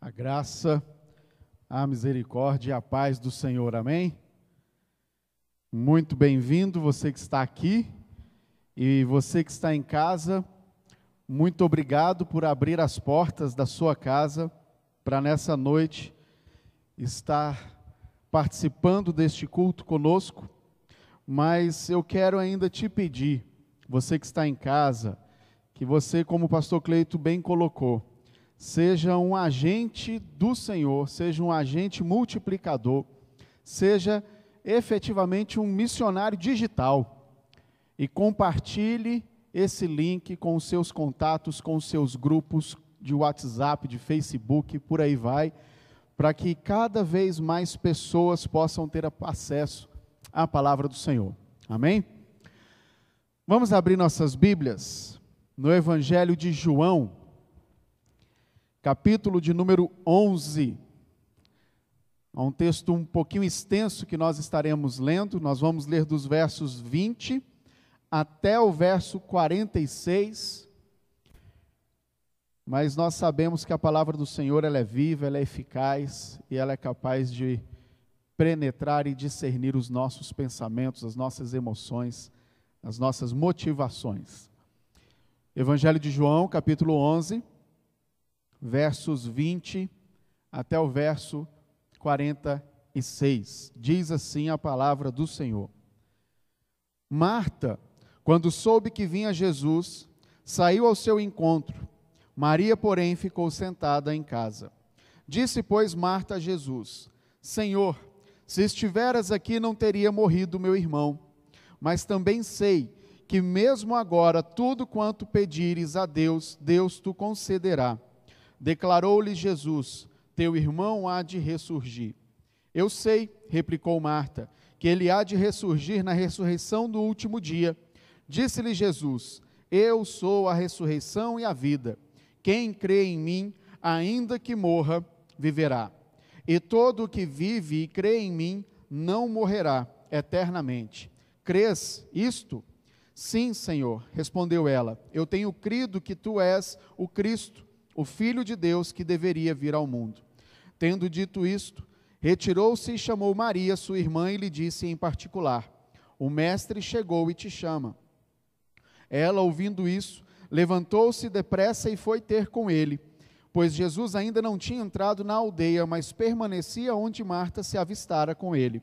A graça, a misericórdia e a paz do Senhor, amém? Muito bem-vindo você que está aqui e você que está em casa, muito obrigado por abrir as portas da sua casa para nessa noite estar participando deste culto conosco. Mas eu quero ainda te pedir, você que está em casa, que você, como o pastor Cleito bem colocou, seja um agente do Senhor, seja um agente multiplicador, seja efetivamente um missionário digital e compartilhe esse link com os seus contatos, com os seus grupos de WhatsApp, de Facebook, por aí vai, para que cada vez mais pessoas possam ter acesso à palavra do Senhor. Amém? Vamos abrir nossas Bíblias no Evangelho de João, capítulo de número 11. É um texto um pouquinho extenso que nós estaremos lendo, nós vamos ler dos versos 20 até o verso 46. Mas nós sabemos que a palavra do Senhor ela é viva, ela é eficaz e ela é capaz de penetrar e discernir os nossos pensamentos, as nossas emoções, as nossas motivações. Evangelho de João, capítulo 11, versos 20 até o verso 46. Diz assim a palavra do Senhor. Marta, quando soube que vinha Jesus, saiu ao seu encontro. Maria, porém, ficou sentada em casa. Disse, pois, Marta a Jesus: Senhor, se estiveras aqui, não teria morrido meu irmão. Mas também sei que, mesmo agora, tudo quanto pedires a Deus, Deus tu concederá. Declarou-lhe Jesus: Teu irmão há de ressurgir. Eu sei, replicou Marta, que ele há de ressurgir na ressurreição do último dia. Disse-lhe Jesus: Eu sou a ressurreição e a vida. Quem crê em mim, ainda que morra, viverá. E todo o que vive e crê em mim não morrerá eternamente. Crês isto? Sim, Senhor, respondeu ela. Eu tenho crido que tu és o Cristo o Filho de Deus que deveria vir ao mundo. Tendo dito isto, retirou-se e chamou Maria, sua irmã, e lhe disse em particular: O Mestre chegou e te chama. Ela, ouvindo isso, levantou-se depressa e foi ter com ele, pois Jesus ainda não tinha entrado na aldeia, mas permanecia onde Marta se avistara com ele.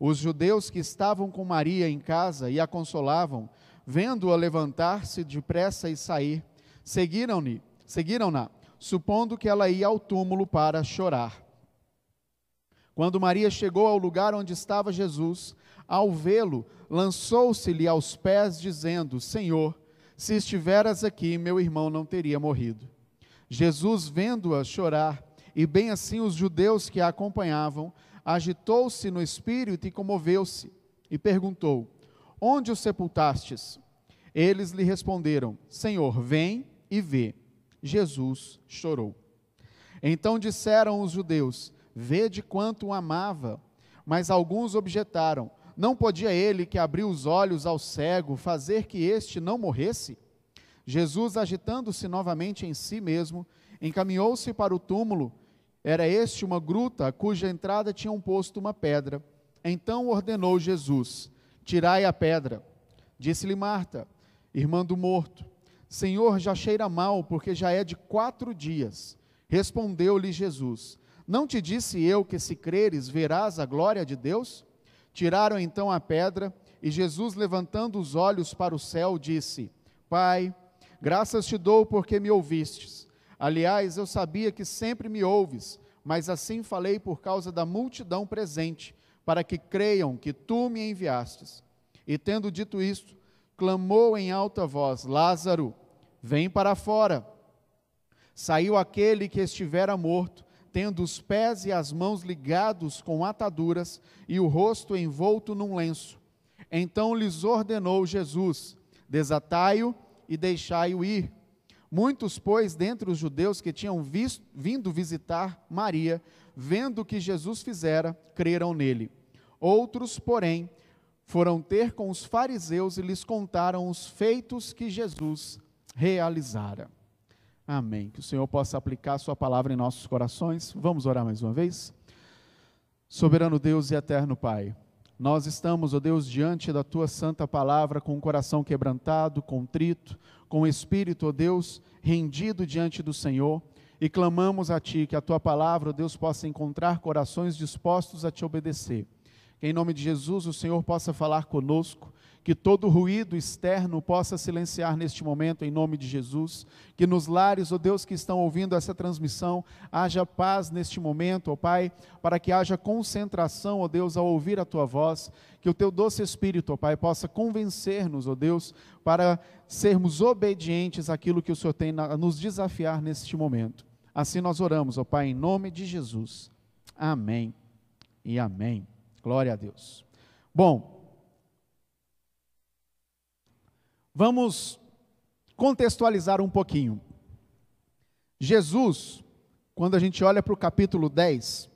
Os judeus que estavam com Maria em casa e a consolavam, vendo-a levantar-se depressa e sair, seguiram-ne Seguiram-na, supondo que ela ia ao túmulo para chorar. Quando Maria chegou ao lugar onde estava Jesus, ao vê-lo, lançou-se-lhe aos pés, dizendo: Senhor, se estiveras aqui, meu irmão não teria morrido. Jesus, vendo-a chorar, e bem assim os judeus que a acompanhavam, agitou-se no espírito e comoveu-se, e perguntou: Onde o sepultastes? Eles lhe responderam: Senhor, vem e vê. Jesus chorou. Então disseram os judeus: Vede quanto o amava. Mas alguns objetaram: Não podia ele, que abriu os olhos ao cego, fazer que este não morresse? Jesus, agitando-se novamente em si mesmo, encaminhou-se para o túmulo. Era este uma gruta, cuja entrada tinham posto uma pedra. Então ordenou Jesus: Tirai a pedra. Disse-lhe Marta, irmã do morto: Senhor, já cheira mal, porque já é de quatro dias. Respondeu-lhe Jesus: Não te disse eu que, se creres, verás a glória de Deus? Tiraram então a pedra, e Jesus, levantando os olhos para o céu, disse: Pai, graças te dou porque me ouvistes. Aliás, eu sabia que sempre me ouves, mas assim falei por causa da multidão presente, para que creiam que tu me enviastes. E tendo dito isto, clamou em alta voz: Lázaro, vem para fora. Saiu aquele que estivera morto, tendo os pés e as mãos ligados com ataduras e o rosto envolto num lenço. Então lhes ordenou Jesus: Desatai-o e deixai-o ir. Muitos, pois, dentre os judeus que tinham visto, vindo visitar Maria, vendo o que Jesus fizera, creram nele. Outros, porém, foram ter com os fariseus e lhes contaram os feitos que Jesus realizara. Amém. Que o Senhor possa aplicar a Sua palavra em nossos corações. Vamos orar mais uma vez? Soberano Deus e eterno Pai, nós estamos, ó Deus, diante da Tua santa palavra com o coração quebrantado, contrito, com o espírito, ó Deus, rendido diante do Senhor e clamamos a Ti que a Tua palavra, ó Deus, possa encontrar corações dispostos a Te obedecer. Que em nome de Jesus o Senhor possa falar conosco que todo ruído externo possa silenciar neste momento, em nome de Jesus. Que nos lares, ó oh Deus, que estão ouvindo essa transmissão, haja paz neste momento, ó oh Pai, para que haja concentração, ó oh Deus, ao ouvir a Tua voz. Que o Teu doce Espírito, ó Pai, possa convencer-nos, ó Deus, para sermos obedientes àquilo que o Senhor tem a nos desafiar neste momento. Assim nós oramos, ó Pai, em nome de Jesus. Amém e amém. Glória a Deus. Bom, Vamos contextualizar um pouquinho. Jesus, quando a gente olha para o capítulo 10,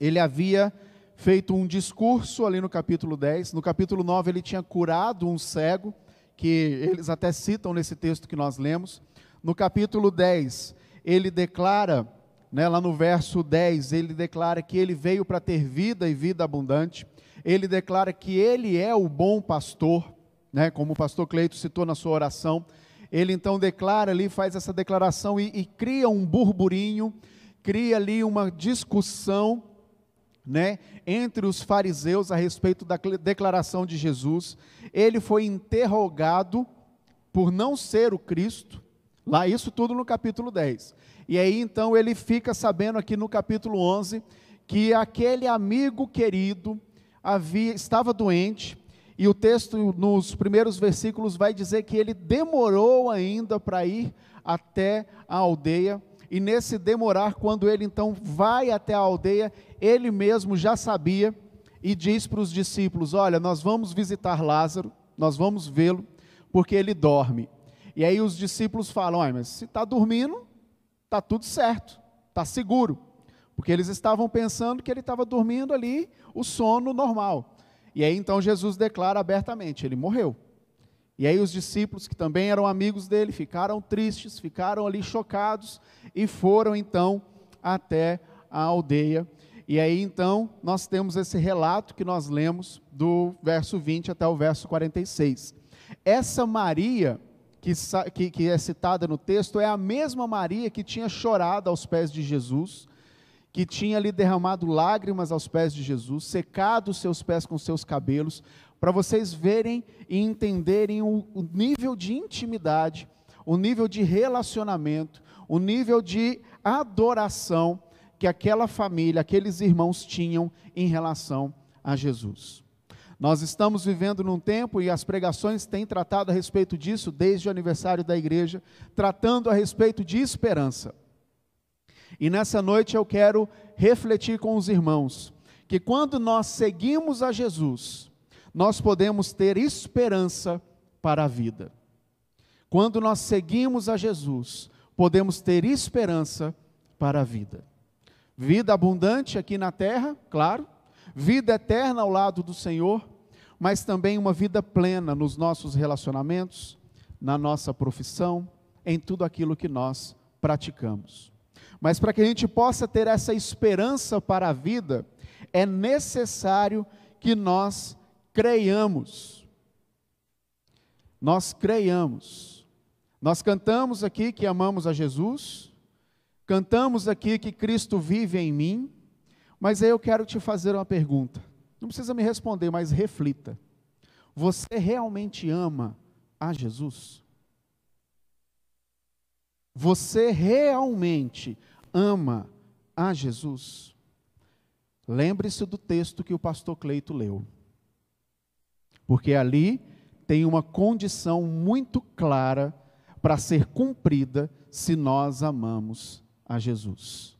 ele havia feito um discurso ali no capítulo 10. No capítulo 9, ele tinha curado um cego, que eles até citam nesse texto que nós lemos. No capítulo 10, ele declara, né, lá no verso 10, ele declara que ele veio para ter vida e vida abundante. Ele declara que ele é o bom pastor né, como o pastor Cleito citou na sua oração, ele então declara ali, faz essa declaração e, e cria um burburinho, cria ali uma discussão, né, entre os fariseus a respeito da declaração de Jesus. Ele foi interrogado por não ser o Cristo, lá isso tudo no capítulo 10. E aí então ele fica sabendo aqui no capítulo 11 que aquele amigo querido havia estava doente, e o texto, nos primeiros versículos, vai dizer que ele demorou ainda para ir até a aldeia. E nesse demorar, quando ele então vai até a aldeia, ele mesmo já sabia e diz para os discípulos: Olha, nós vamos visitar Lázaro, nós vamos vê-lo, porque ele dorme. E aí os discípulos falam: Olha, mas se está dormindo, está tudo certo, está seguro. Porque eles estavam pensando que ele estava dormindo ali o sono normal. E aí então Jesus declara abertamente: ele morreu. E aí os discípulos, que também eram amigos dele, ficaram tristes, ficaram ali chocados e foram então até a aldeia. E aí então nós temos esse relato que nós lemos do verso 20 até o verso 46. Essa Maria, que, que, que é citada no texto, é a mesma Maria que tinha chorado aos pés de Jesus que tinha ali derramado lágrimas aos pés de Jesus, secado os seus pés com seus cabelos, para vocês verem e entenderem o, o, nível de intimidade, o nível de relacionamento, o nível de adoração que aquela família, aqueles irmãos tinham em relação a Jesus. Nós estamos vivendo num tempo e as pregações têm tratado a respeito disso desde o aniversário da igreja, tratando a respeito de esperança. E nessa noite eu quero refletir com os irmãos que quando nós seguimos a Jesus, nós podemos ter esperança para a vida. Quando nós seguimos a Jesus, podemos ter esperança para a vida. Vida abundante aqui na terra, claro, vida eterna ao lado do Senhor, mas também uma vida plena nos nossos relacionamentos, na nossa profissão, em tudo aquilo que nós praticamos. Mas para que a gente possa ter essa esperança para a vida, é necessário que nós creiamos. Nós creiamos. Nós cantamos aqui que amamos a Jesus, cantamos aqui que Cristo vive em mim, mas aí eu quero te fazer uma pergunta. Não precisa me responder, mas reflita. Você realmente ama a Jesus? Você realmente ama a Jesus? Lembre-se do texto que o pastor Cleito leu. Porque ali tem uma condição muito clara para ser cumprida se nós amamos a Jesus.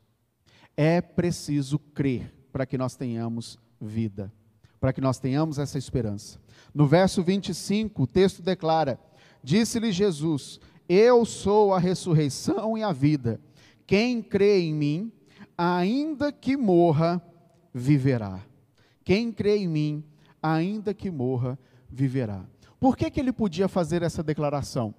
É preciso crer para que nós tenhamos vida, para que nós tenhamos essa esperança. No verso 25, o texto declara: Disse-lhe Jesus: eu sou a ressurreição e a vida. Quem crê em mim, ainda que morra, viverá. Quem crê em mim, ainda que morra, viverá. Por que, que ele podia fazer essa declaração?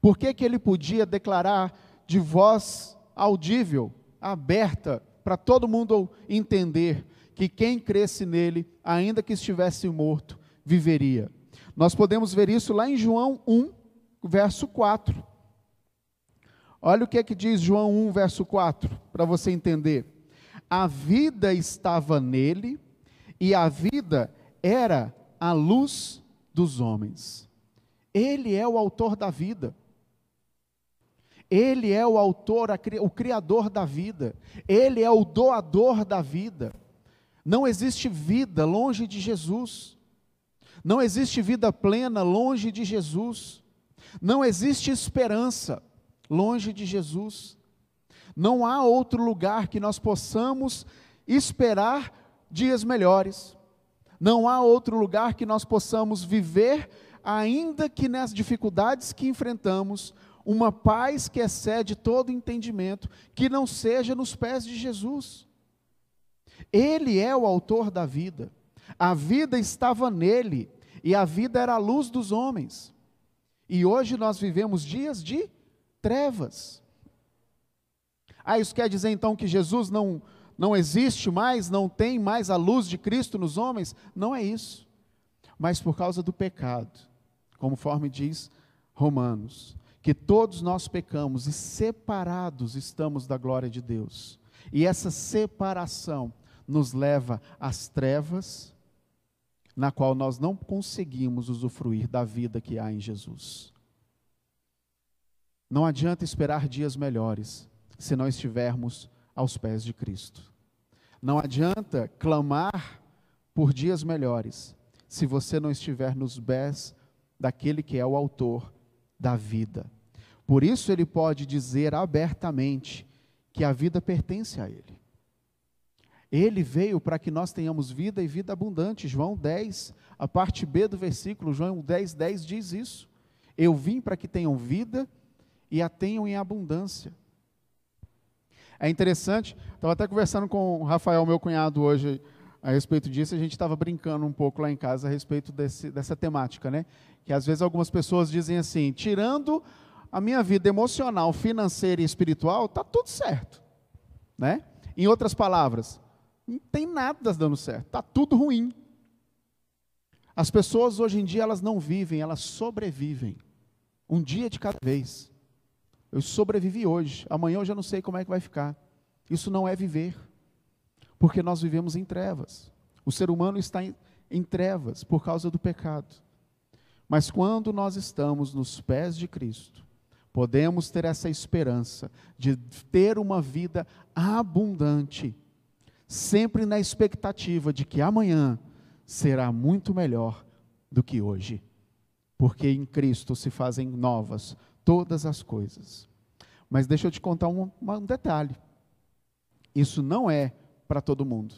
Por que, que ele podia declarar de voz audível, aberta, para todo mundo entender que quem cresce nele, ainda que estivesse morto, viveria? Nós podemos ver isso lá em João 1, verso 4. Olha o que é que diz João 1, verso 4, para você entender. A vida estava nele, e a vida era a luz dos homens. Ele é o autor da vida. Ele é o autor, o criador da vida. Ele é o doador da vida. Não existe vida longe de Jesus. Não existe vida plena longe de Jesus. Não existe esperança longe de Jesus. Não há outro lugar que nós possamos esperar dias melhores. Não há outro lugar que nós possamos viver, ainda que nas dificuldades que enfrentamos, uma paz que excede todo entendimento, que não seja nos pés de Jesus. Ele é o autor da vida. A vida estava nele, e a vida era a luz dos homens. E hoje nós vivemos dias de trevas. Ah, isso quer dizer então que Jesus não, não existe mais, não tem mais a luz de Cristo nos homens? Não é isso. Mas por causa do pecado, conforme diz Romanos, que todos nós pecamos e separados estamos da glória de Deus. E essa separação nos leva às trevas, na qual nós não conseguimos usufruir da vida que há em Jesus. Não adianta esperar dias melhores se não estivermos aos pés de Cristo. Não adianta clamar por dias melhores se você não estiver nos pés daquele que é o autor da vida. Por isso ele pode dizer abertamente que a vida pertence a ele. Ele veio para que nós tenhamos vida e vida abundante. João 10, a parte B do versículo, João 10, 10 diz isso. Eu vim para que tenham vida e a tenham em abundância. É interessante, estava até conversando com o Rafael, meu cunhado, hoje, a respeito disso, a gente estava brincando um pouco lá em casa a respeito desse, dessa temática, né? Que às vezes algumas pessoas dizem assim, tirando a minha vida emocional, financeira e espiritual, está tudo certo, né? Em outras palavras, não tem nada dando certo, está tudo ruim. As pessoas hoje em dia elas não vivem, elas sobrevivem, um dia de cada vez. Eu sobrevivi hoje, amanhã eu já não sei como é que vai ficar. Isso não é viver, porque nós vivemos em trevas. O ser humano está em, em trevas por causa do pecado. Mas quando nós estamos nos pés de Cristo, podemos ter essa esperança de ter uma vida abundante, sempre na expectativa de que amanhã será muito melhor do que hoje, porque em Cristo se fazem novas todas as coisas. Mas deixa eu te contar um, um detalhe: isso não é para todo mundo.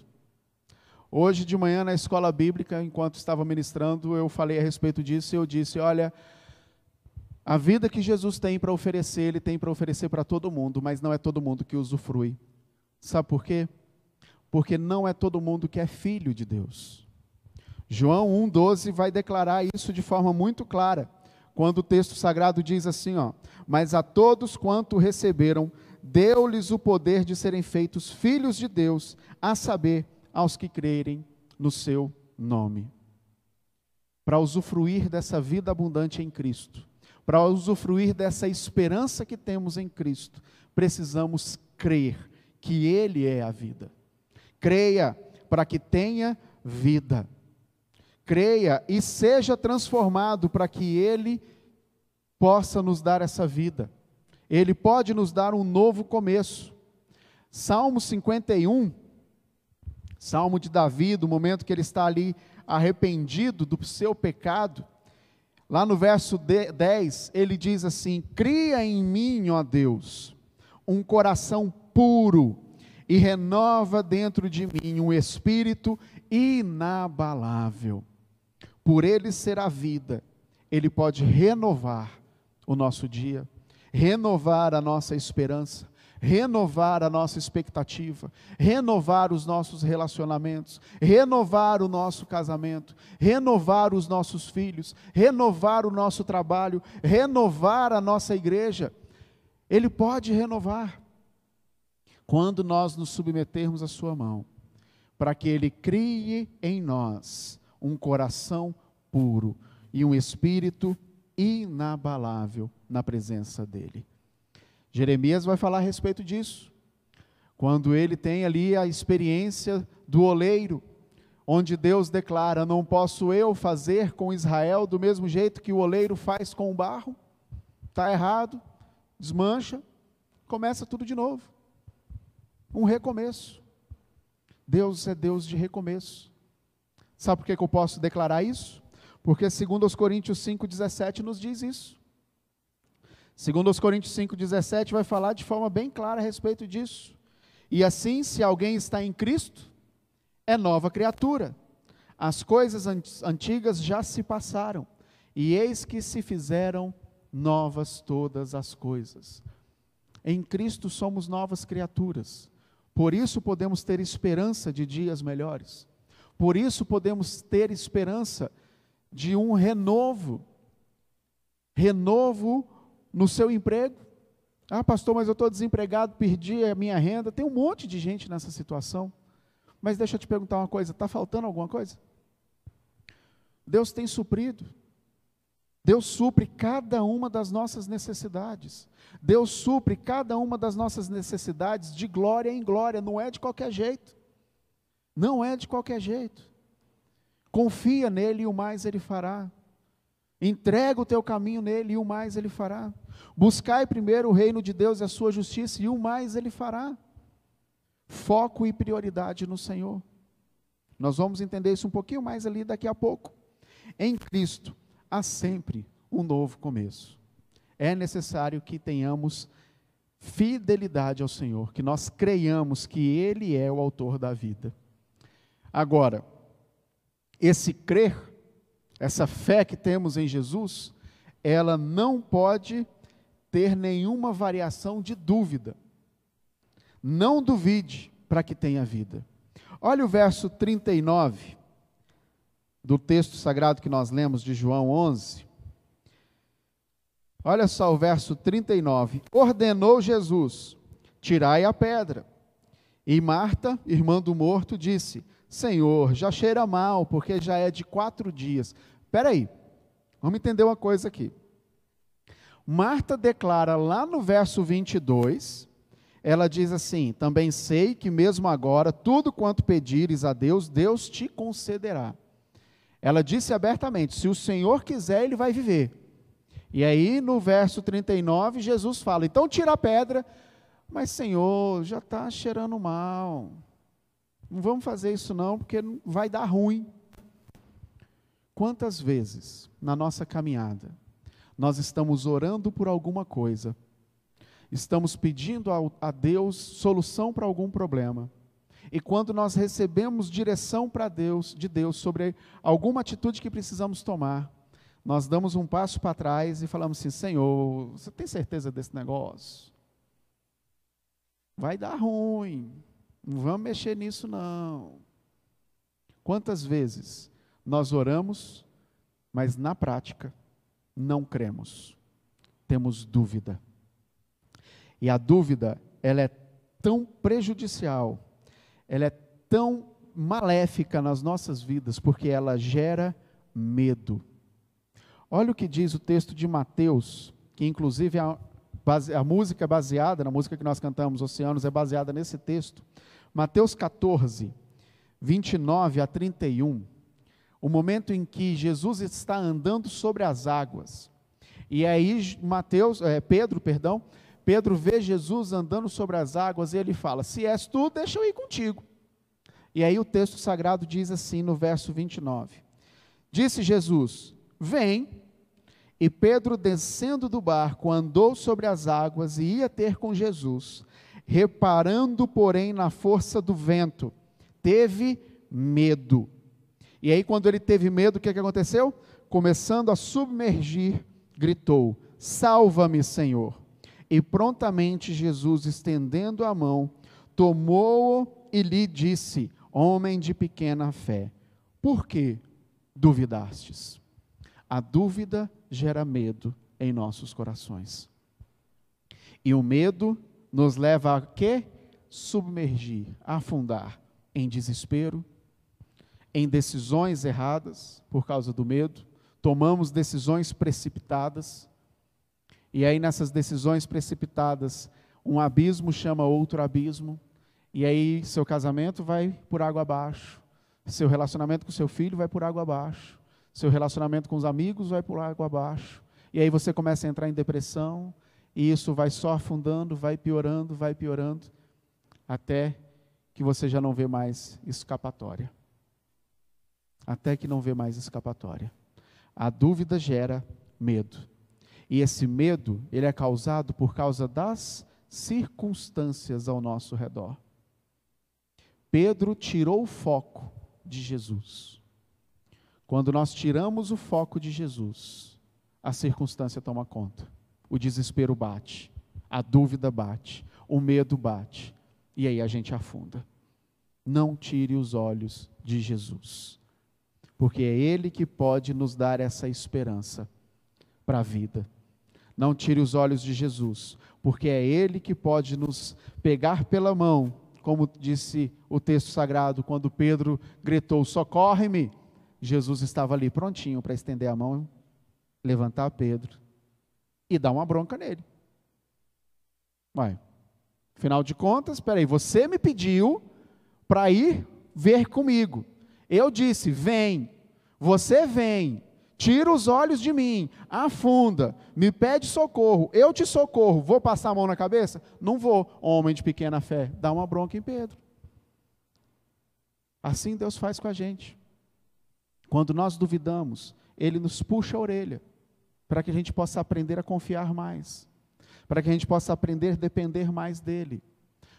Hoje de manhã na escola bíblica, enquanto estava ministrando, eu falei a respeito disso e eu disse: olha, a vida que Jesus tem para oferecer, Ele tem para oferecer para todo mundo, mas não é todo mundo que usufrui. Sabe por quê? Porque não é todo mundo que é filho de Deus. João 1,12 vai declarar isso de forma muito clara quando o texto sagrado diz assim, ó: "Mas a todos quanto receberam, deu-lhes o poder de serem feitos filhos de Deus, a saber, aos que crerem no seu nome." Para usufruir dessa vida abundante em Cristo, para usufruir dessa esperança que temos em Cristo, precisamos crer que Ele é a vida. Creia para que tenha vida creia e seja transformado para que Ele possa nos dar essa vida. Ele pode nos dar um novo começo. Salmo 51, Salmo de Davi, do momento que ele está ali arrependido do seu pecado, lá no verso 10, ele diz assim: Cria em mim, ó Deus, um coração puro e renova dentro de mim um espírito inabalável. Por ele ser a vida, ele pode renovar o nosso dia, renovar a nossa esperança, renovar a nossa expectativa, renovar os nossos relacionamentos, renovar o nosso casamento, renovar os nossos filhos, renovar o nosso trabalho, renovar a nossa igreja. Ele pode renovar quando nós nos submetermos à Sua mão, para que Ele crie em nós um coração puro e um espírito inabalável na presença dEle. Jeremias vai falar a respeito disso, quando ele tem ali a experiência do oleiro, onde Deus declara: Não posso eu fazer com Israel do mesmo jeito que o oleiro faz com o barro? Está errado, desmancha, começa tudo de novo um recomeço. Deus é Deus de recomeço. Sabe por que, eu posso declarar isso? Porque segundo os Coríntios 5,17 nos diz isso. Segundo os Coríntios 5,17 vai falar de forma bem clara a respeito disso. E assim, se alguém está em Cristo, é nova criatura. As coisas antigas já se passaram, e eis que se fizeram novas todas as coisas. Em Cristo somos novas criaturas. Por isso podemos ter esperança de dias melhores. Por isso podemos ter esperança de um renovo. Renovo no seu emprego. Ah, pastor, mas eu estou desempregado, perdi a minha renda. Tem um monte de gente nessa situação. Mas deixa eu te perguntar uma coisa: está faltando alguma coisa? Deus tem suprido. Deus supre cada uma das nossas necessidades. Deus supre cada uma das nossas necessidades de glória em glória, não é de qualquer jeito. Não é de qualquer jeito. Confia nele e o mais ele fará. Entrega o teu caminho nele e o mais ele fará. Buscai primeiro o reino de Deus e a sua justiça e o mais ele fará. Foco e prioridade no Senhor. Nós vamos entender isso um pouquinho mais ali daqui a pouco. Em Cristo há sempre um novo começo. É necessário que tenhamos fidelidade ao Senhor, que nós creiamos que Ele é o autor da vida. Agora, esse crer, essa fé que temos em Jesus, ela não pode ter nenhuma variação de dúvida. Não duvide para que tenha vida. Olha o verso 39 do texto sagrado que nós lemos de João 11. Olha só o verso 39. Ordenou Jesus: Tirai a pedra. E Marta, irmã do morto, disse: Senhor, já cheira mal, porque já é de quatro dias. Espera aí, vamos entender uma coisa aqui. Marta declara lá no verso 22, ela diz assim: Também sei que mesmo agora, tudo quanto pedires a Deus, Deus te concederá. Ela disse abertamente: se o Senhor quiser, ele vai viver. E aí, no verso 39, Jesus fala: então tira a pedra, mas Senhor, já está cheirando mal. Não vamos fazer isso não, porque vai dar ruim. Quantas vezes na nossa caminhada nós estamos orando por alguma coisa, estamos pedindo a Deus solução para algum problema, e quando nós recebemos direção para Deus, de Deus sobre alguma atitude que precisamos tomar, nós damos um passo para trás e falamos assim: Senhor, você tem certeza desse negócio? Vai dar ruim. Não vamos mexer nisso não. Quantas vezes nós oramos, mas na prática não cremos. Temos dúvida. E a dúvida, ela é tão prejudicial ela é tão maléfica nas nossas vidas porque ela gera medo. Olha o que diz o texto de Mateus, que inclusive a, a música baseada, na música que nós cantamos, Oceanos, é baseada nesse texto. Mateus 14, 29 a 31, o momento em que Jesus está andando sobre as águas. E aí Mateus, é, Pedro, perdão, Pedro vê Jesus andando sobre as águas e ele fala: Se és tu, deixa eu ir contigo. E aí o texto sagrado diz assim no verso 29: Disse Jesus: Vem. E Pedro, descendo do barco, andou sobre as águas e ia ter com Jesus. Reparando, porém, na força do vento, teve medo. E aí, quando ele teve medo, o que, que aconteceu? Começando a submergir, gritou: Salva-me, Senhor. E prontamente Jesus, estendendo a mão, tomou-o e lhe disse: Homem de pequena fé, por que duvidastes? A dúvida gera medo em nossos corações. E o medo nos leva a quê? Submergir, afundar em desespero, em decisões erradas por causa do medo, tomamos decisões precipitadas, e aí nessas decisões precipitadas, um abismo chama outro abismo, e aí seu casamento vai por água abaixo, seu relacionamento com seu filho vai por água abaixo, seu relacionamento com os amigos vai por água abaixo, e aí você começa a entrar em depressão, e isso vai só afundando, vai piorando, vai piorando, até que você já não vê mais escapatória. Até que não vê mais escapatória. A dúvida gera medo. E esse medo, ele é causado por causa das circunstâncias ao nosso redor. Pedro tirou o foco de Jesus. Quando nós tiramos o foco de Jesus, a circunstância toma conta. O desespero bate, a dúvida bate, o medo bate, e aí a gente afunda. Não tire os olhos de Jesus, porque é Ele que pode nos dar essa esperança para a vida. Não tire os olhos de Jesus, porque é Ele que pode nos pegar pela mão como disse o texto sagrado, quando Pedro gritou: Socorre-me! Jesus estava ali prontinho para estender a mão, levantar Pedro e dar uma bronca nele. Vai. Afinal de contas, espera aí, você me pediu para ir ver comigo. Eu disse: vem. Você vem. Tira os olhos de mim, afunda, me pede socorro, eu te socorro, vou passar a mão na cabeça? Não vou, homem de pequena fé, dá uma bronca em Pedro. Assim Deus faz com a gente. Quando nós duvidamos, Ele nos puxa a orelha, para que a gente possa aprender a confiar mais, para que a gente possa aprender a depender mais dEle,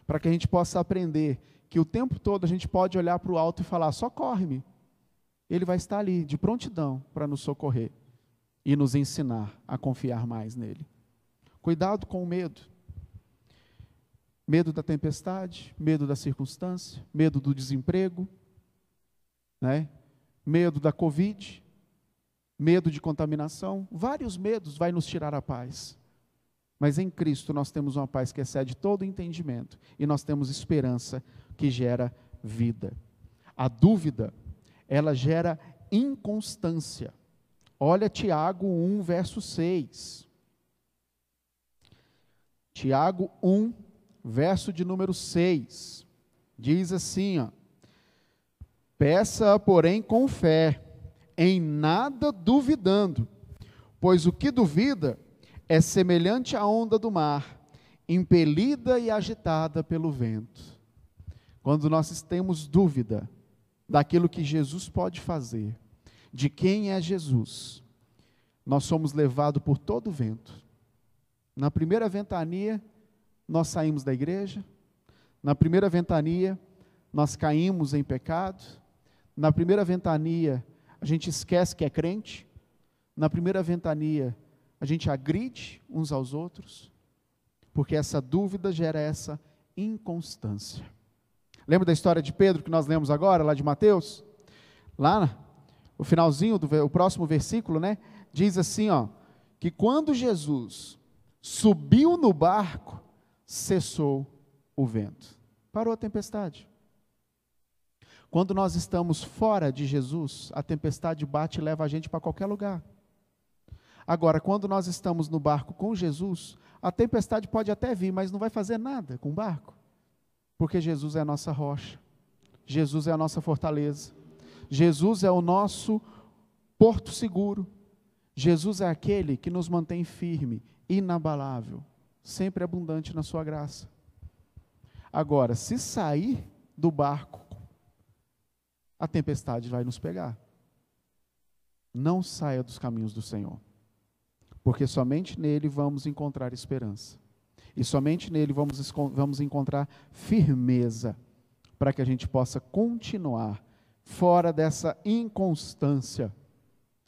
para que a gente possa aprender que o tempo todo a gente pode olhar para o alto e falar: socorre-me, ele vai estar ali, de prontidão, para nos socorrer e nos ensinar a confiar mais nele. Cuidado com o medo. Medo da tempestade, medo da circunstância, medo do desemprego, né? medo da Covid, medo de contaminação. Vários medos vai nos tirar a paz. Mas em Cristo nós temos uma paz que excede todo entendimento e nós temos esperança que gera vida. A dúvida ela gera inconstância. Olha Tiago 1, verso 6. Tiago 1, verso de número 6. Diz assim, ó: Peça, porém, com fé, em nada duvidando, pois o que duvida é semelhante à onda do mar, impelida e agitada pelo vento. Quando nós temos dúvida, daquilo que Jesus pode fazer, de quem é Jesus, nós somos levados por todo vento. Na primeira ventania, nós saímos da igreja, na primeira ventania, nós caímos em pecado, na primeira ventania, a gente esquece que é crente, na primeira ventania, a gente agride uns aos outros, porque essa dúvida gera essa inconstância. Lembra da história de Pedro que nós lemos agora, lá de Mateus? Lá, o finalzinho do o próximo versículo, né? Diz assim, ó, que quando Jesus subiu no barco, cessou o vento. Parou a tempestade. Quando nós estamos fora de Jesus, a tempestade bate e leva a gente para qualquer lugar. Agora, quando nós estamos no barco com Jesus, a tempestade pode até vir, mas não vai fazer nada com o barco. Porque Jesus é a nossa rocha, Jesus é a nossa fortaleza, Jesus é o nosso porto seguro, Jesus é aquele que nos mantém firme, inabalável, sempre abundante na sua graça. Agora, se sair do barco, a tempestade vai nos pegar. Não saia dos caminhos do Senhor, porque somente nele vamos encontrar esperança. E somente nele vamos, vamos encontrar firmeza para que a gente possa continuar fora dessa inconstância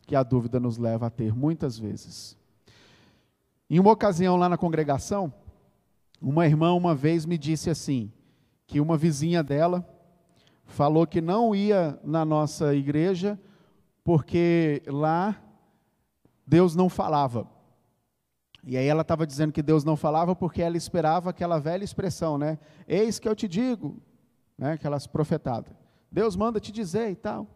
que a dúvida nos leva a ter muitas vezes. Em uma ocasião lá na congregação, uma irmã uma vez me disse assim, que uma vizinha dela falou que não ia na nossa igreja porque lá Deus não falava. E aí ela estava dizendo que Deus não falava porque ela esperava aquela velha expressão, né? Eis que eu te digo, né? Aquelas profetadas. Deus manda te dizer e tal.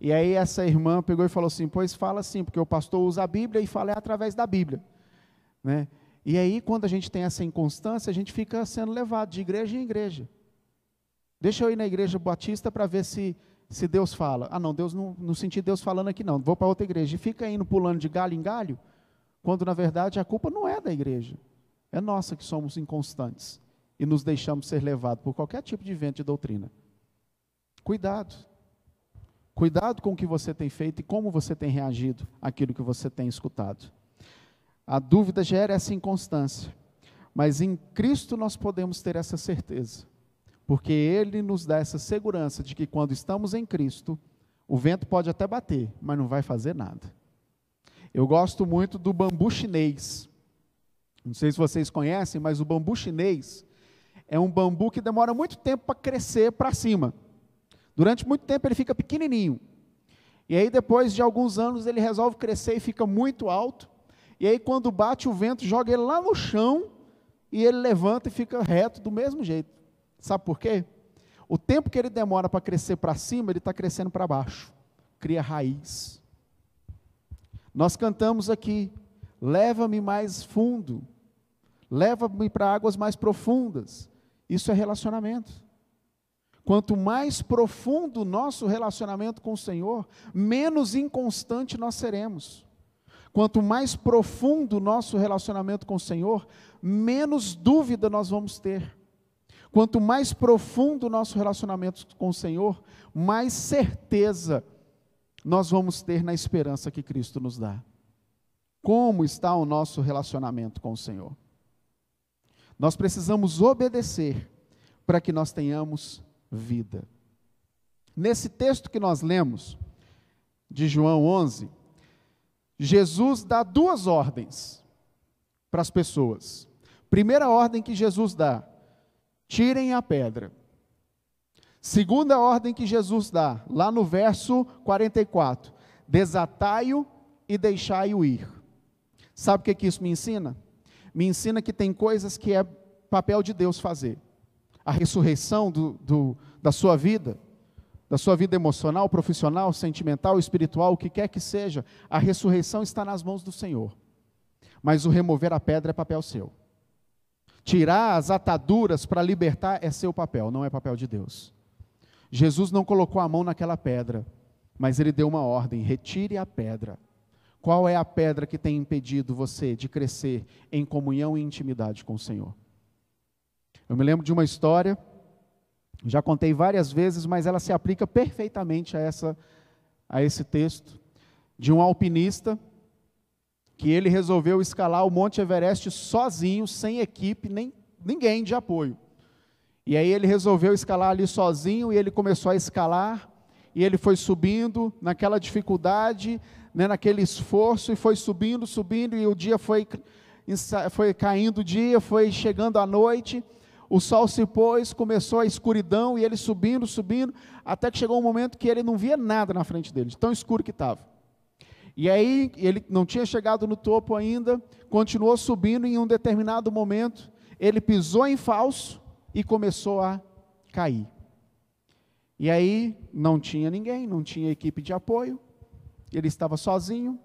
E aí essa irmã pegou e falou assim: Pois fala assim, porque o pastor usa a Bíblia e fala é através da Bíblia. Né? E aí, quando a gente tem essa inconstância, a gente fica sendo levado de igreja em igreja. Deixa eu ir na igreja batista para ver se, se Deus fala. Ah, não, Deus não, não senti Deus falando aqui, não. Vou para outra igreja. E fica indo pulando de galho em galho, quando na verdade a culpa não é da igreja. É nossa que somos inconstantes e nos deixamos ser levados por qualquer tipo de vento de doutrina. Cuidado. Cuidado com o que você tem feito e como você tem reagido àquilo que você tem escutado. A dúvida gera essa inconstância, mas em Cristo nós podemos ter essa certeza, porque Ele nos dá essa segurança de que quando estamos em Cristo, o vento pode até bater, mas não vai fazer nada. Eu gosto muito do bambu chinês. Não sei se vocês conhecem, mas o bambu chinês é um bambu que demora muito tempo para crescer para cima. Durante muito tempo ele fica pequenininho. E aí depois de alguns anos ele resolve crescer e fica muito alto. E aí quando bate o vento, joga ele lá no chão e ele levanta e fica reto do mesmo jeito. Sabe por quê? O tempo que ele demora para crescer para cima, ele está crescendo para baixo. Cria raiz. Nós cantamos aqui: leva-me mais fundo, leva-me para águas mais profundas. Isso é relacionamento. Quanto mais profundo o nosso relacionamento com o Senhor, menos inconstante nós seremos. Quanto mais profundo o nosso relacionamento com o Senhor, menos dúvida nós vamos ter. Quanto mais profundo o nosso relacionamento com o Senhor, mais certeza nós vamos ter na esperança que Cristo nos dá. Como está o nosso relacionamento com o Senhor? Nós precisamos obedecer para que nós tenhamos vida. Nesse texto que nós lemos, de João 11, Jesus dá duas ordens para as pessoas. Primeira ordem que Jesus dá: tirem a pedra. Segunda ordem que Jesus dá, lá no verso 44, desatai-o e deixai-o ir. Sabe o que, que isso me ensina? Me ensina que tem coisas que é papel de Deus fazer a ressurreição do, do, da sua vida, da sua vida emocional, profissional, sentimental, espiritual, o que quer que seja, a ressurreição está nas mãos do Senhor. Mas o remover a pedra é papel seu. Tirar as ataduras para libertar é seu papel, não é papel de Deus. Jesus não colocou a mão naquela pedra, mas ele deu uma ordem: retire a pedra. Qual é a pedra que tem impedido você de crescer em comunhão e intimidade com o Senhor? Eu me lembro de uma história, já contei várias vezes, mas ela se aplica perfeitamente a, essa, a esse texto, de um alpinista que ele resolveu escalar o Monte Everest sozinho, sem equipe, nem ninguém de apoio. E aí ele resolveu escalar ali sozinho e ele começou a escalar e ele foi subindo naquela dificuldade, né, naquele esforço e foi subindo, subindo e o dia foi foi caindo o dia, foi chegando a noite o sol se pôs, começou a escuridão e ele subindo, subindo, até que chegou um momento que ele não via nada na frente dele, tão escuro que estava. E aí ele não tinha chegado no topo ainda, continuou subindo e em um determinado momento ele pisou em falso e começou a cair. E aí não tinha ninguém, não tinha equipe de apoio, ele estava sozinho,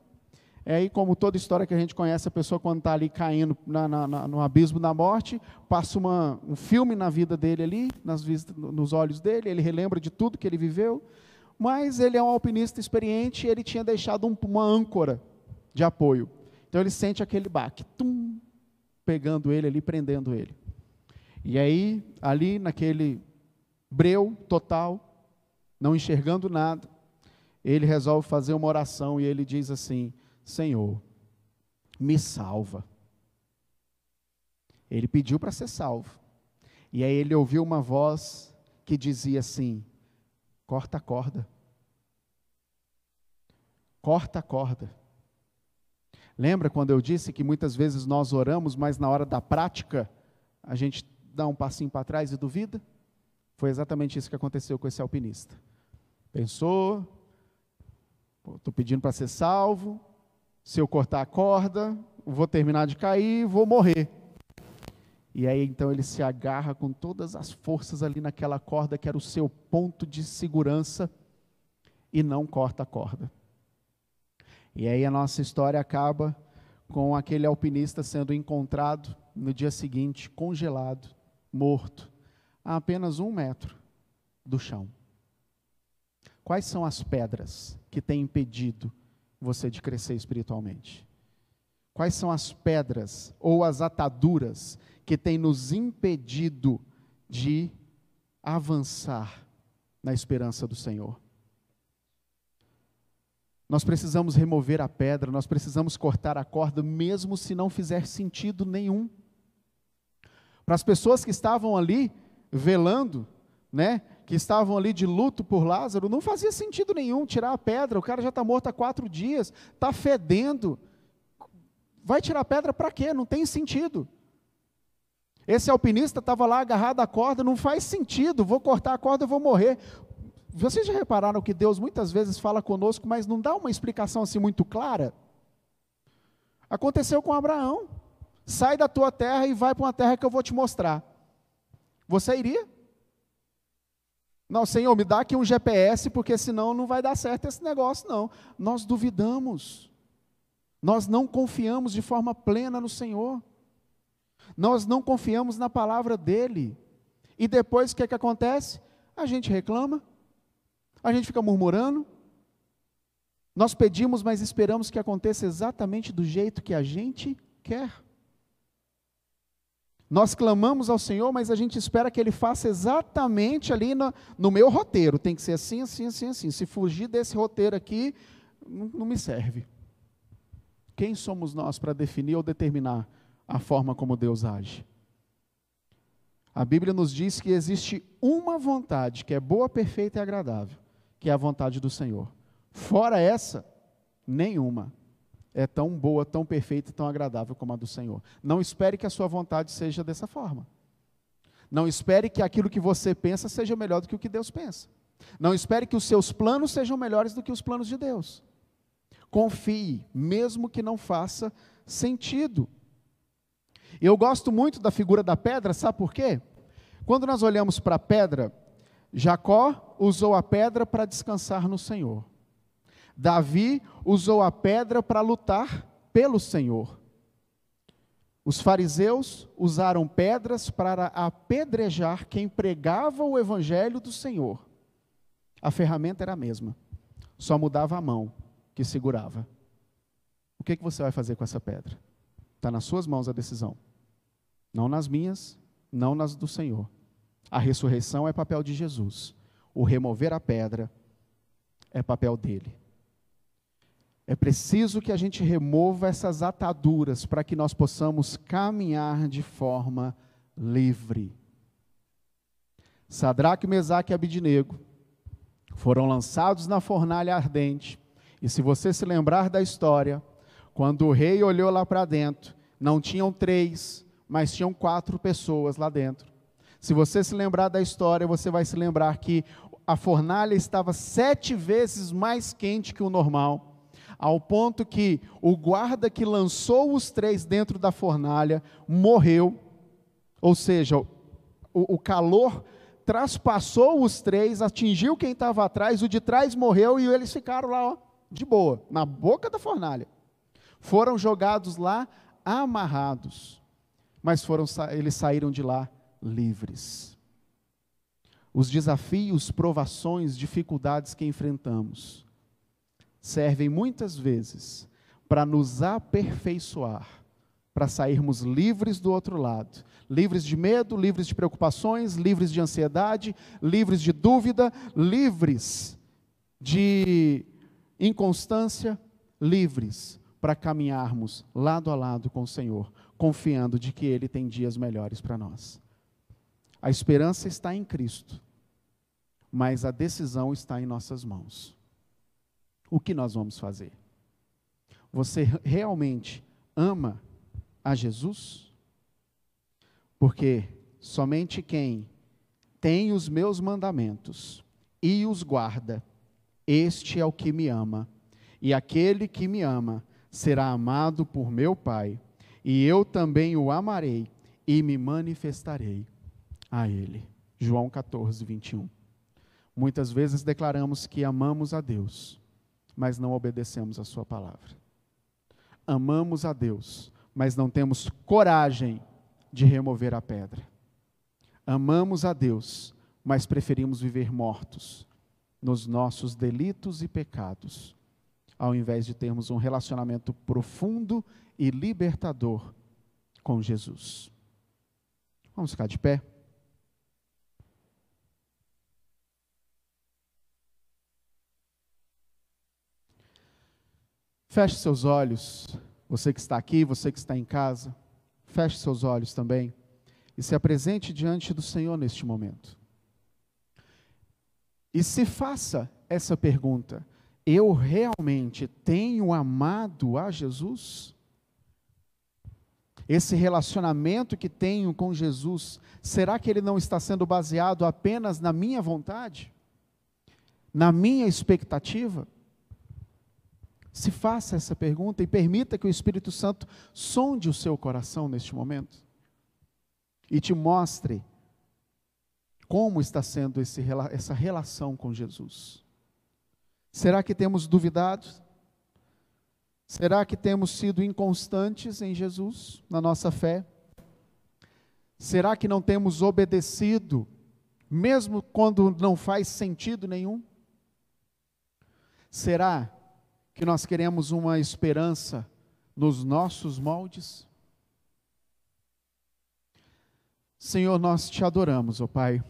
é aí, como toda história que a gente conhece, a pessoa quando está ali caindo na, na, na, no abismo da morte, passa uma, um filme na vida dele ali, nas nos olhos dele, ele relembra de tudo que ele viveu, mas ele é um alpinista experiente e ele tinha deixado um, uma âncora de apoio. Então ele sente aquele baque, tum, pegando ele ali, prendendo ele. E aí, ali naquele breu total, não enxergando nada, ele resolve fazer uma oração e ele diz assim: Senhor, me salva. Ele pediu para ser salvo. E aí ele ouviu uma voz que dizia assim: corta a corda. Corta a corda. Lembra quando eu disse que muitas vezes nós oramos, mas na hora da prática a gente dá um passinho para trás e duvida? Foi exatamente isso que aconteceu com esse alpinista. Pensou, estou pedindo para ser salvo, se eu cortar a corda, vou terminar de cair, vou morrer. E aí então ele se agarra com todas as forças ali naquela corda que era o seu ponto de segurança e não corta a corda. E aí a nossa história acaba com aquele alpinista sendo encontrado no dia seguinte, congelado, morto, a apenas um metro do chão. Quais são as pedras que têm impedido você de crescer espiritualmente? Quais são as pedras ou as ataduras que têm nos impedido de avançar na esperança do Senhor? Nós precisamos remover a pedra, nós precisamos cortar a corda, mesmo se não fizer sentido nenhum. Para as pessoas que estavam ali velando, né, que estavam ali de luto por Lázaro, não fazia sentido nenhum tirar a pedra, o cara já está morto há quatro dias, está fedendo. Vai tirar a pedra para quê? Não tem sentido. Esse alpinista estava lá agarrado à corda, não faz sentido, vou cortar a corda, eu vou morrer. Vocês já repararam que Deus muitas vezes fala conosco, mas não dá uma explicação assim muito clara? Aconteceu com Abraão. Sai da tua terra e vai para uma terra que eu vou te mostrar. Você iria? Não, Senhor, me dá aqui um GPS, porque senão não vai dar certo esse negócio, não. Nós duvidamos. Nós não confiamos de forma plena no Senhor. Nós não confiamos na palavra dEle. E depois o que, é que acontece? A gente reclama, a gente fica murmurando. Nós pedimos, mas esperamos que aconteça exatamente do jeito que a gente quer. Nós clamamos ao Senhor, mas a gente espera que Ele faça exatamente ali no, no meu roteiro. Tem que ser assim, assim, assim, assim. Se fugir desse roteiro aqui, não, não me serve. Quem somos nós para definir ou determinar a forma como Deus age? A Bíblia nos diz que existe uma vontade que é boa, perfeita e agradável que é a vontade do Senhor. Fora essa, nenhuma é tão boa, tão perfeita, tão agradável como a do Senhor. Não espere que a sua vontade seja dessa forma. Não espere que aquilo que você pensa seja melhor do que o que Deus pensa. Não espere que os seus planos sejam melhores do que os planos de Deus. Confie, mesmo que não faça sentido. Eu gosto muito da figura da pedra, sabe por quê? Quando nós olhamos para a pedra, Jacó usou a pedra para descansar no Senhor. Davi usou a pedra para lutar pelo Senhor. Os fariseus usaram pedras para apedrejar quem pregava o evangelho do Senhor. A ferramenta era a mesma, só mudava a mão que segurava. O que, que você vai fazer com essa pedra? Está nas suas mãos a decisão. Não nas minhas, não nas do Senhor. A ressurreição é papel de Jesus. O remover a pedra é papel dele. É preciso que a gente remova essas ataduras para que nós possamos caminhar de forma livre. Sadraque, Mesaque e Abidinego foram lançados na fornalha ardente. E se você se lembrar da história, quando o rei olhou lá para dentro, não tinham três, mas tinham quatro pessoas lá dentro. Se você se lembrar da história, você vai se lembrar que a fornalha estava sete vezes mais quente que o normal, ao ponto que o guarda que lançou os três dentro da fornalha morreu, ou seja, o, o calor traspassou os três, atingiu quem estava atrás, o de trás morreu e eles ficaram lá, ó, de boa, na boca da fornalha. Foram jogados lá amarrados, mas foram, eles saíram de lá livres. Os desafios, provações, dificuldades que enfrentamos servem muitas vezes para nos aperfeiçoar, para sairmos livres do outro lado, livres de medo, livres de preocupações, livres de ansiedade, livres de dúvida, livres de inconstância, livres para caminharmos lado a lado com o Senhor, confiando de que Ele tem dias melhores para nós. A esperança está em Cristo, mas a decisão está em nossas mãos. O que nós vamos fazer? Você realmente ama a Jesus? Porque somente quem tem os meus mandamentos e os guarda, este é o que me ama. E aquele que me ama será amado por meu Pai, e eu também o amarei e me manifestarei a ele. João 14, 21. Muitas vezes declaramos que amamos a Deus, mas não obedecemos a Sua palavra. Amamos a Deus, mas não temos coragem de remover a pedra. Amamos a Deus, mas preferimos viver mortos nos nossos delitos e pecados, ao invés de termos um relacionamento profundo e libertador com Jesus. Vamos ficar de pé? Feche seus olhos, você que está aqui, você que está em casa, feche seus olhos também e se apresente diante do Senhor neste momento. E se faça essa pergunta: eu realmente tenho amado a Jesus? Esse relacionamento que tenho com Jesus, será que ele não está sendo baseado apenas na minha vontade? Na minha expectativa? Se faça essa pergunta e permita que o Espírito Santo sonde o seu coração neste momento e te mostre como está sendo esse, essa relação com Jesus. Será que temos duvidado? Será que temos sido inconstantes em Jesus, na nossa fé? Será que não temos obedecido, mesmo quando não faz sentido nenhum? Será que nós queremos uma esperança nos nossos moldes? Senhor, nós te adoramos, ó oh Pai,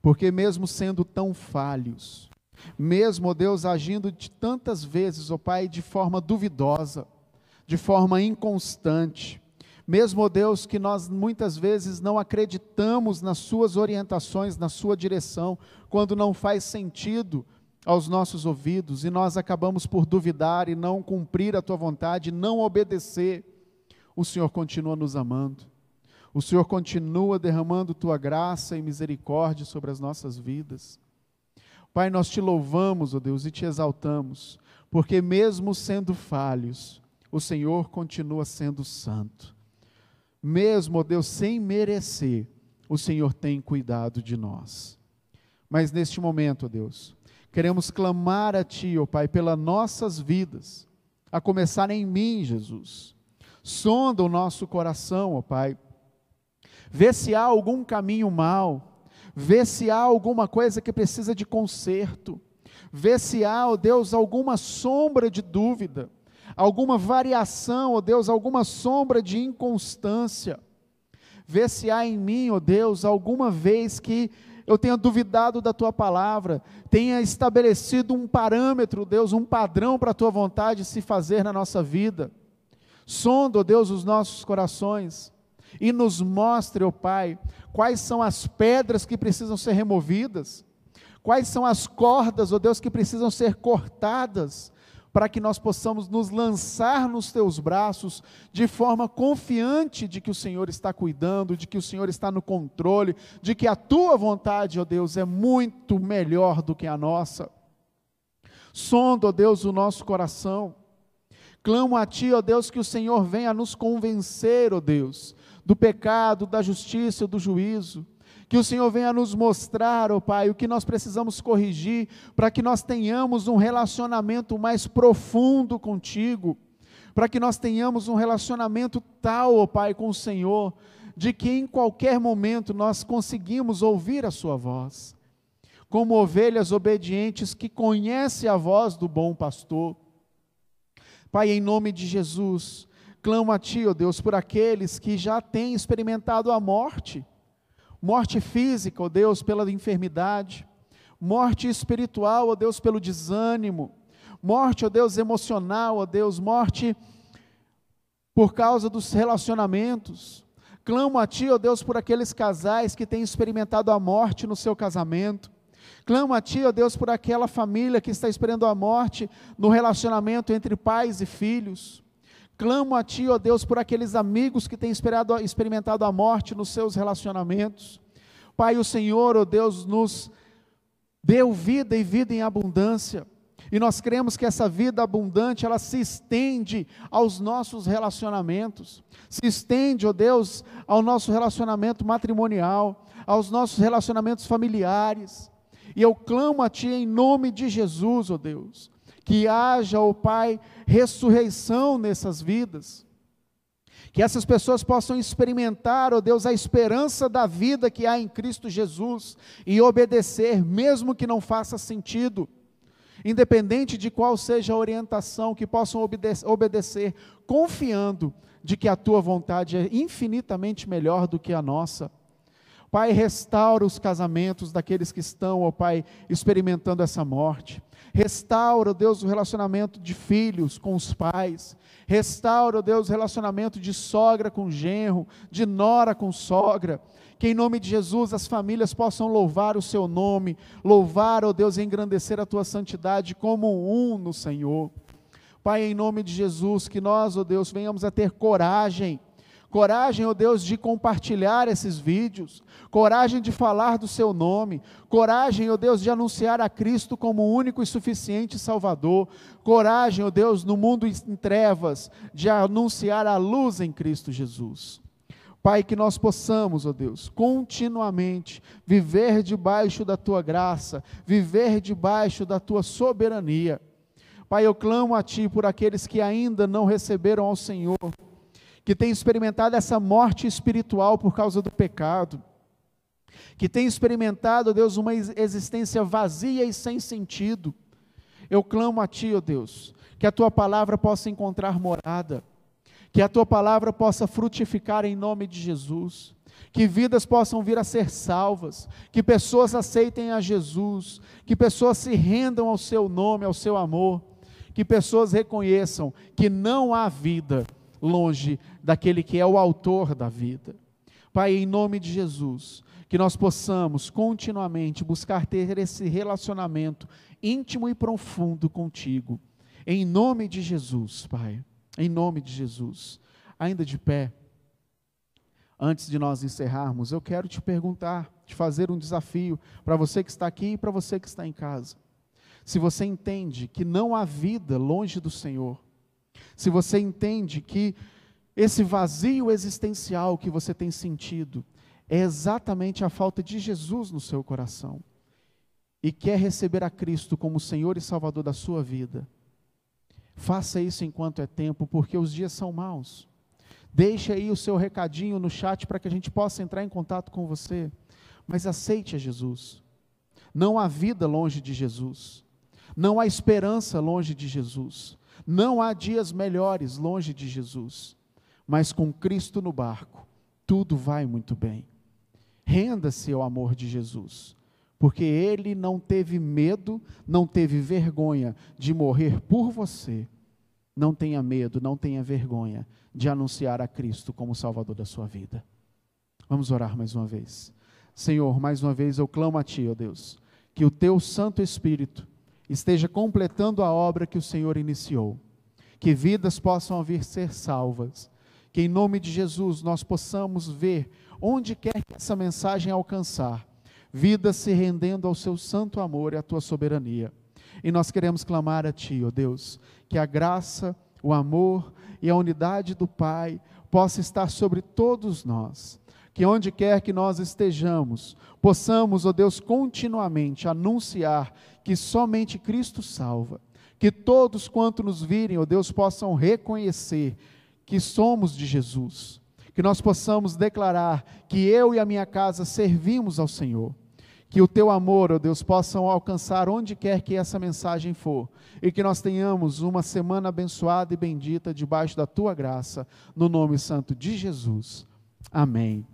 porque mesmo sendo tão falhos, mesmo, ó Deus, agindo de tantas vezes, ó Pai, de forma duvidosa, de forma inconstante, mesmo, ó Deus, que nós muitas vezes não acreditamos nas Suas orientações, na Sua direção, quando não faz sentido aos nossos ouvidos e nós acabamos por duvidar e não cumprir a tua vontade, não obedecer, o Senhor continua nos amando. O Senhor continua derramando tua graça e misericórdia sobre as nossas vidas. Pai, nós te louvamos, ó oh Deus, e te exaltamos, porque mesmo sendo falhos, o Senhor continua sendo santo. Mesmo, ó oh Deus, sem merecer, o Senhor tem cuidado de nós. Mas neste momento, ó Deus, Queremos clamar a Ti, ó oh Pai, pelas nossas vidas, a começar em mim, Jesus. Sonda o nosso coração, ó oh Pai. Vê se há algum caminho mal, vê se há alguma coisa que precisa de conserto, vê se há, ó oh Deus, alguma sombra de dúvida, alguma variação, ó Deus, alguma sombra de inconstância. Vê se há em mim, ó Deus, alguma vez que eu tenha duvidado da tua palavra, tenha estabelecido um parâmetro, Deus, um padrão para a tua vontade se fazer na nossa vida. Sonda, Deus, os nossos corações e nos mostre, ó Pai, quais são as pedras que precisam ser removidas, quais são as cordas, ó Deus, que precisam ser cortadas para que nós possamos nos lançar nos teus braços de forma confiante de que o Senhor está cuidando, de que o Senhor está no controle, de que a tua vontade, ó Deus, é muito melhor do que a nossa. Sonda, ó Deus, o nosso coração. Clamo a ti, ó Deus, que o Senhor venha nos convencer, ó Deus, do pecado, da justiça, do juízo que o Senhor venha nos mostrar, ó oh Pai, o que nós precisamos corrigir para que nós tenhamos um relacionamento mais profundo contigo, para que nós tenhamos um relacionamento tal, ó oh Pai, com o Senhor, de que em qualquer momento nós conseguimos ouvir a Sua voz, como ovelhas obedientes que conhecem a voz do bom pastor. Pai, em nome de Jesus, clamo a Ti, ó oh Deus, por aqueles que já têm experimentado a morte, morte física, ó Deus, pela enfermidade, morte espiritual, ó Deus, pelo desânimo, morte, ó Deus, emocional, ó Deus, morte por causa dos relacionamentos. Clamo a Ti, ó Deus, por aqueles casais que têm experimentado a morte no seu casamento, Clamo a Ti, ó Deus, por aquela família que está esperando a morte no relacionamento entre pais e filhos. Clamo a Ti, ó Deus, por aqueles amigos que têm experimentado a morte nos seus relacionamentos. Pai, o Senhor, ó Deus, nos deu vida e vida em abundância. E nós cremos que essa vida abundante, ela se estende aos nossos relacionamentos. Se estende, ó Deus, ao nosso relacionamento matrimonial, aos nossos relacionamentos familiares. E eu clamo a Ti em nome de Jesus, ó Deus, que haja, ó Pai, ressurreição nessas vidas. Que essas pessoas possam experimentar, ó Deus, a esperança da vida que há em Cristo Jesus e obedecer, mesmo que não faça sentido. Independente de qual seja a orientação, que possam obedecer, confiando de que a tua vontade é infinitamente melhor do que a nossa. Pai, restaura os casamentos daqueles que estão, ó Pai, experimentando essa morte. Restaura, Deus, o relacionamento de filhos com os pais. Restaura, Deus, o relacionamento de sogra com genro, de nora com sogra. Que em nome de Jesus as famílias possam louvar o seu nome, louvar, ó Deus, e engrandecer a tua santidade como um no Senhor. Pai, em nome de Jesus, que nós, ó Deus, venhamos a ter coragem coragem, ó oh Deus, de compartilhar esses vídeos, coragem de falar do seu nome, coragem, ó oh Deus, de anunciar a Cristo como único e suficiente Salvador, coragem, ó oh Deus, no mundo em trevas, de anunciar a luz em Cristo Jesus. Pai, que nós possamos, ó Deus, continuamente viver debaixo da tua graça, viver debaixo da tua soberania. Pai, eu clamo a Ti por aqueles que ainda não receberam ao Senhor que tem experimentado essa morte espiritual por causa do pecado, que tem experimentado, Deus, uma existência vazia e sem sentido. Eu clamo a Ti, ó oh Deus, que a Tua palavra possa encontrar morada, que a Tua palavra possa frutificar em nome de Jesus, que vidas possam vir a ser salvas, que pessoas aceitem a Jesus, que pessoas se rendam ao Seu nome, ao Seu amor, que pessoas reconheçam que não há vida longe daquele que é o autor da vida. Pai, em nome de Jesus, que nós possamos continuamente buscar ter esse relacionamento íntimo e profundo contigo. Em nome de Jesus, Pai. Em nome de Jesus. Ainda de pé, antes de nós encerrarmos, eu quero te perguntar, te fazer um desafio para você que está aqui e para você que está em casa. Se você entende que não há vida longe do Senhor, se você entende que esse vazio existencial que você tem sentido é exatamente a falta de Jesus no seu coração e quer receber a Cristo como Senhor e Salvador da sua vida, faça isso enquanto é tempo, porque os dias são maus. Deixe aí o seu recadinho no chat para que a gente possa entrar em contato com você, mas aceite a Jesus. Não há vida longe de Jesus, não há esperança longe de Jesus. Não há dias melhores longe de Jesus, mas com Cristo no barco, tudo vai muito bem. Renda-se ao amor de Jesus, porque ele não teve medo, não teve vergonha de morrer por você. Não tenha medo, não tenha vergonha de anunciar a Cristo como Salvador da sua vida. Vamos orar mais uma vez. Senhor, mais uma vez eu clamo a Ti, ó Deus, que o Teu Santo Espírito esteja completando a obra que o Senhor iniciou. Que vidas possam vir ser salvas. Que em nome de Jesus nós possamos ver onde quer que essa mensagem alcançar, vidas se rendendo ao seu santo amor e à tua soberania. E nós queremos clamar a Ti, ó oh Deus, que a graça, o amor e a unidade do Pai possa estar sobre todos nós que onde quer que nós estejamos, possamos, ó Deus, continuamente anunciar que somente Cristo salva, que todos quanto nos virem, ó Deus, possam reconhecer que somos de Jesus, que nós possamos declarar que eu e a minha casa servimos ao Senhor. Que o teu amor, ó Deus, possam alcançar onde quer que essa mensagem for. E que nós tenhamos uma semana abençoada e bendita debaixo da tua graça, no nome santo de Jesus. Amém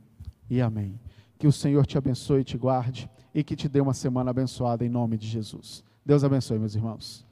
e amém. Que o Senhor te abençoe e te guarde e que te dê uma semana abençoada em nome de Jesus. Deus abençoe, meus irmãos.